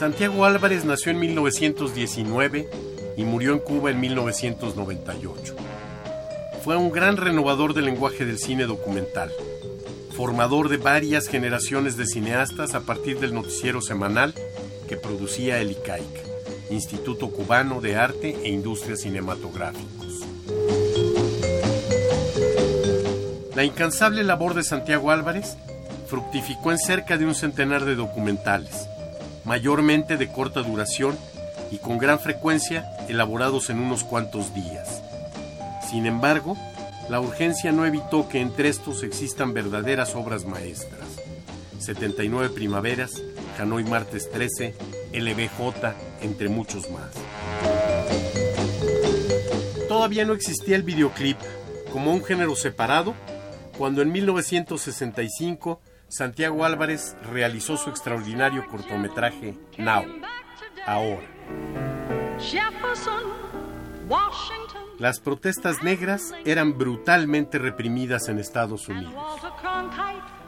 Santiago Álvarez nació en 1919 y murió en Cuba en 1998. Fue un gran renovador del lenguaje del cine documental, formador de varias generaciones de cineastas a partir del noticiero semanal que producía el ICAIC, Instituto Cubano de Arte e Industrias Cinematográficos. La incansable labor de Santiago Álvarez fructificó en cerca de un centenar de documentales, mayormente de corta duración y con gran frecuencia elaborados en unos cuantos días. Sin embargo, la urgencia no evitó que entre estos existan verdaderas obras maestras. 79 Primaveras, Hanoi Martes 13, LBJ, entre muchos más. Todavía no existía el videoclip como un género separado cuando en 1965 Santiago Álvarez realizó su extraordinario cortometraje Now, ahora. Las protestas negras eran brutalmente reprimidas en Estados Unidos.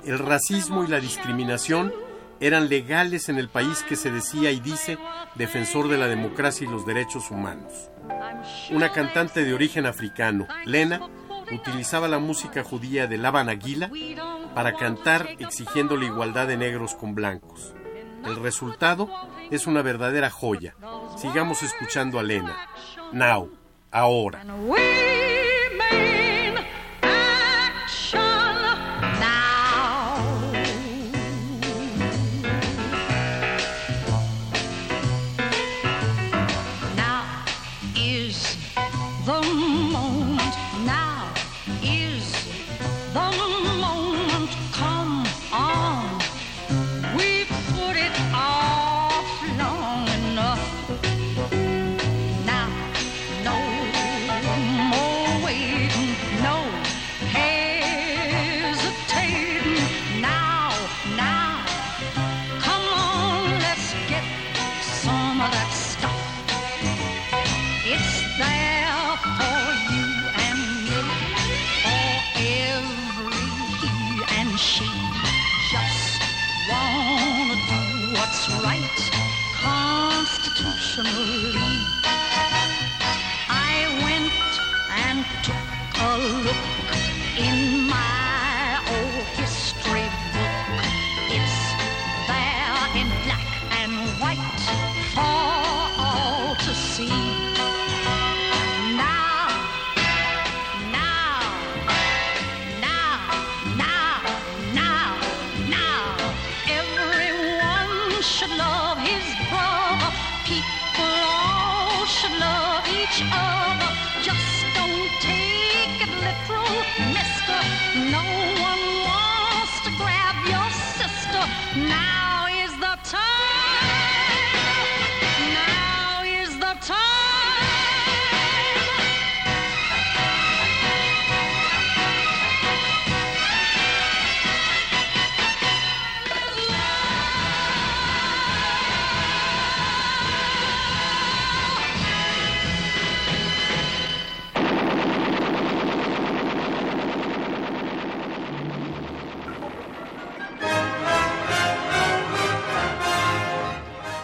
El racismo y la discriminación eran legales en el país que se decía y dice defensor de la democracia y los derechos humanos. Una cantante de origen africano, Lena, utilizaba la música judía de Laban Aguila para cantar exigiendo la igualdad de negros con blancos. El resultado es una verdadera joya. Sigamos escuchando a Lena. Now, ahora. What's right constitutionally. I went and took a look in each. Just don't take it literal, mister. No one wants to grab your sister. Now